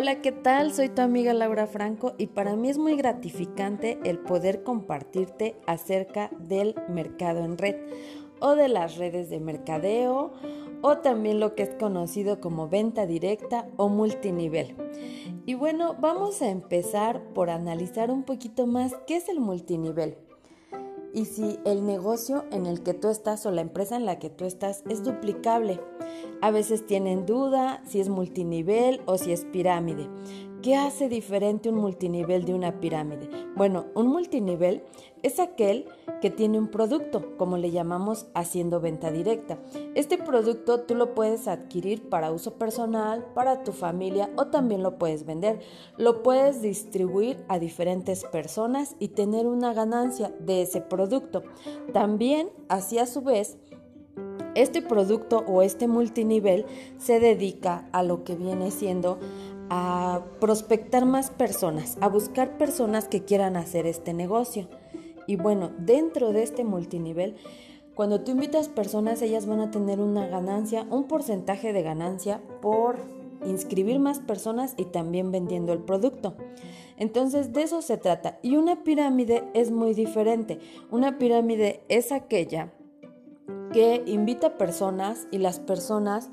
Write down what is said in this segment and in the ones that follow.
Hola, ¿qué tal? Soy tu amiga Laura Franco y para mí es muy gratificante el poder compartirte acerca del mercado en red o de las redes de mercadeo o también lo que es conocido como venta directa o multinivel. Y bueno, vamos a empezar por analizar un poquito más qué es el multinivel y si el negocio en el que tú estás o la empresa en la que tú estás es duplicable. A veces tienen duda si es multinivel o si es pirámide. ¿Qué hace diferente un multinivel de una pirámide? Bueno, un multinivel es aquel que tiene un producto, como le llamamos haciendo venta directa. Este producto tú lo puedes adquirir para uso personal, para tu familia o también lo puedes vender. Lo puedes distribuir a diferentes personas y tener una ganancia de ese producto. También, así a su vez, este producto o este multinivel se dedica a lo que viene siendo a prospectar más personas, a buscar personas que quieran hacer este negocio. Y bueno, dentro de este multinivel, cuando tú invitas personas, ellas van a tener una ganancia, un porcentaje de ganancia por inscribir más personas y también vendiendo el producto. Entonces de eso se trata. Y una pirámide es muy diferente. Una pirámide es aquella que invita personas y las personas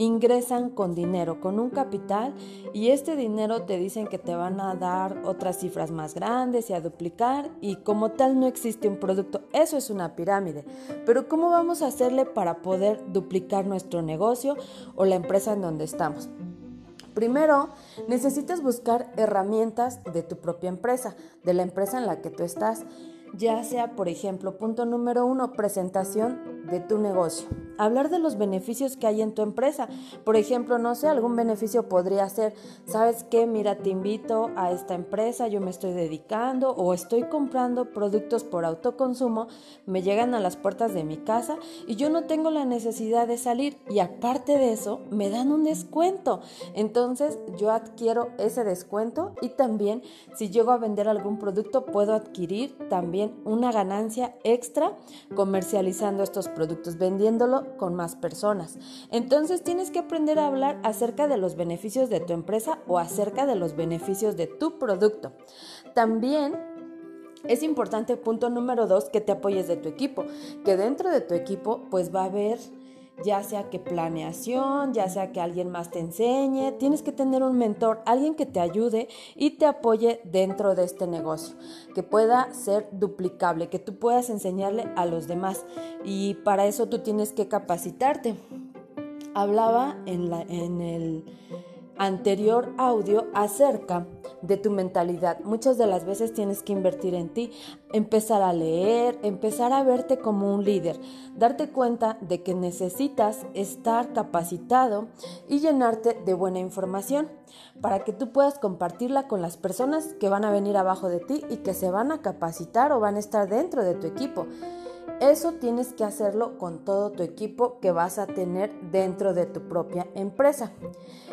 ingresan con dinero, con un capital y este dinero te dicen que te van a dar otras cifras más grandes y a duplicar y como tal no existe un producto. Eso es una pirámide. Pero ¿cómo vamos a hacerle para poder duplicar nuestro negocio o la empresa en donde estamos? Primero, necesitas buscar herramientas de tu propia empresa, de la empresa en la que tú estás ya sea, por ejemplo, punto número uno, presentación de tu negocio. Hablar de los beneficios que hay en tu empresa. Por ejemplo, no sé, algún beneficio podría ser, ¿sabes qué? Mira, te invito a esta empresa, yo me estoy dedicando o estoy comprando productos por autoconsumo, me llegan a las puertas de mi casa y yo no tengo la necesidad de salir y aparte de eso, me dan un descuento. Entonces, yo adquiero ese descuento y también si llego a vender algún producto, puedo adquirir también una ganancia extra comercializando estos productos, vendiéndolo con más personas. Entonces tienes que aprender a hablar acerca de los beneficios de tu empresa o acerca de los beneficios de tu producto. También es importante, punto número dos, que te apoyes de tu equipo, que dentro de tu equipo pues va a haber ya sea que planeación, ya sea que alguien más te enseñe, tienes que tener un mentor, alguien que te ayude y te apoye dentro de este negocio, que pueda ser duplicable, que tú puedas enseñarle a los demás y para eso tú tienes que capacitarte. Hablaba en, el anterior audio acerca de tu mentalidad. Muchas de las veces tienes que invertir en ti, empezar a leer, empezar a verte como un líder, darte cuenta de que necesitas estar capacitado y llenarte de buena información para que tú puedas compartirla con las personas que van a venir abajo de ti y que se van a capacitar o van a estar dentro de tu equipo. Eso tienes que hacerlo con todo tu equipo que vas a tener dentro de tu propia empresa.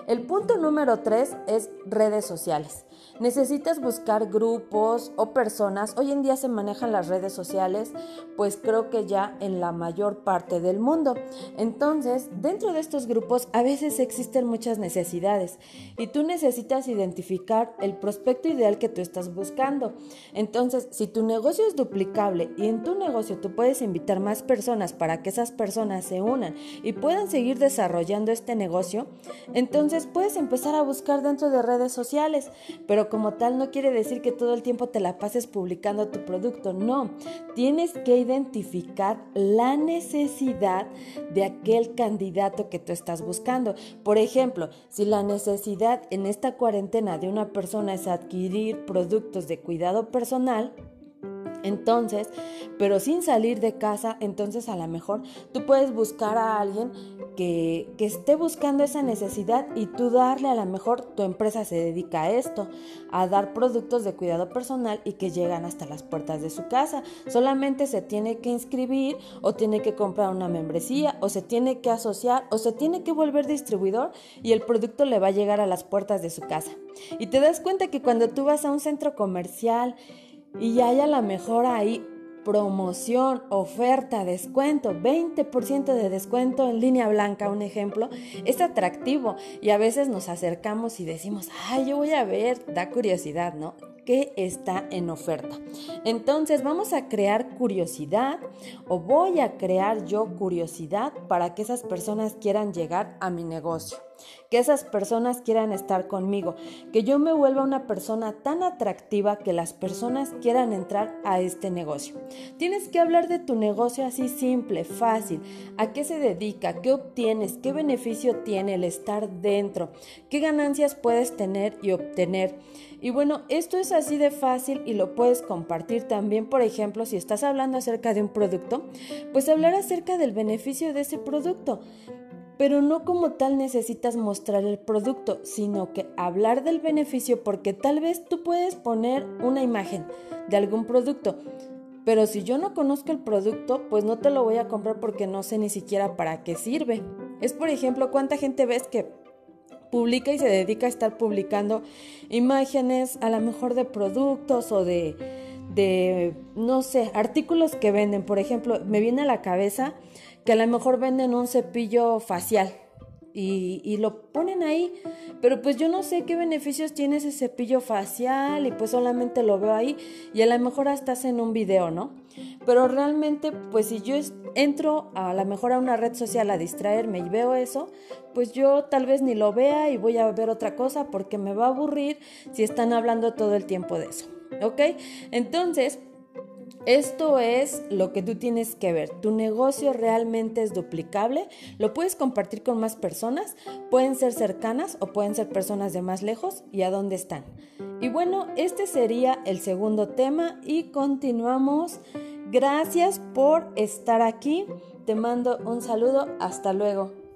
El punto número tres es redes sociales. Necesitas buscar grupos o personas. Hoy en día se manejan las redes sociales, pues creo que ya en la mayor parte del mundo. Entonces, dentro de estos grupos a veces existen muchas necesidades y tú necesitas identificar el prospecto ideal que tú estás buscando. Entonces, si tu negocio es duplicable y en tu negocio tú puedes invitar más personas para que esas personas se unan y puedan seguir desarrollando este negocio, entonces puedes empezar a buscar dentro de redes sociales, pero como tal no quiere decir que todo el tiempo te la pases publicando tu producto, no, tienes que identificar la necesidad de aquel candidato que tú estás buscando. Por ejemplo, si la necesidad en esta cuarentena de una persona es adquirir productos de cuidado personal, entonces, pero sin salir de casa, entonces a lo mejor tú puedes buscar a alguien que, que, esté buscando esa necesidad y tú darle a lo mejor tu empresa se dedica a esto, a dar productos de cuidado personal y que llegan hasta las puertas de su casa. Solamente se tiene que inscribir o tiene que comprar una membresía o se tiene que asociar o se tiene que volver distribuidor y el producto le va a llegar a las puertas de su casa. Y te das cuenta que cuando tú vas a un centro comercial, y hay a lo mejor ahí promoción, oferta, descuento, 20% de descuento en línea blanca, un ejemplo, es atractivo y a veces nos acercamos y decimos, ay, yo voy a ver, da curiosidad, ¿no? que está en oferta. Entonces vamos a crear curiosidad o voy a crear yo curiosidad para que esas personas quieran llegar a mi negocio que esas personas quieran estar conmigo, que yo me vuelva una persona tan atractiva que las personas quieran entrar a este negocio. Tienes que hablar de tu negocio así simple, fácil, a qué se dedica, qué obtienes, qué beneficio tiene el estar dentro, qué ganancias puedes tener y obtener. Y bueno, esto es así de fácil y lo puedes compartir también, por ejemplo, si estás hablando acerca de un producto, pues hablar acerca del beneficio de ese producto pero no como tal necesitas mostrar el producto, sino que hablar del beneficio porque tal vez tú puedes poner una imagen de algún producto, pero si yo no conozco el producto, pues no te lo voy a comprar porque no sé ni siquiera para qué sirve. Es por ejemplo, cuánta gente ves que publica y se dedica a estar publicando imágenes a lo mejor de productos o de, de no sé, artículos que venden. Por ejemplo, me viene a la cabeza que a lo mejor venden un cepillo facial y, lo ponen ahí, pero pues yo no sé qué beneficios tiene ese cepillo facial y pues solamente lo veo ahí y a lo mejor hasta hacen un video, ¿no? Pero realmente pues si yo entro a lo mejor a una red social a distraerme y veo eso, pues yo tal vez ni lo vea y voy a ver otra cosa porque me va a aburrir si están hablando todo el tiempo de eso, ¿ok? Entonces, esto es lo que tú tienes que ver. Tu negocio realmente es duplicable. Lo puedes compartir con más personas. Pueden ser cercanas o pueden ser personas de más lejos y a dónde están. Y bueno, este sería el segundo tema y continuamos. Gracias por estar aquí. Te mando un saludo. Hasta luego.